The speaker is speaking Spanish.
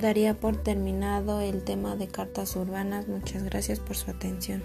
daría por terminado el tema de cartas urbanas. Muchas gracias por su atención.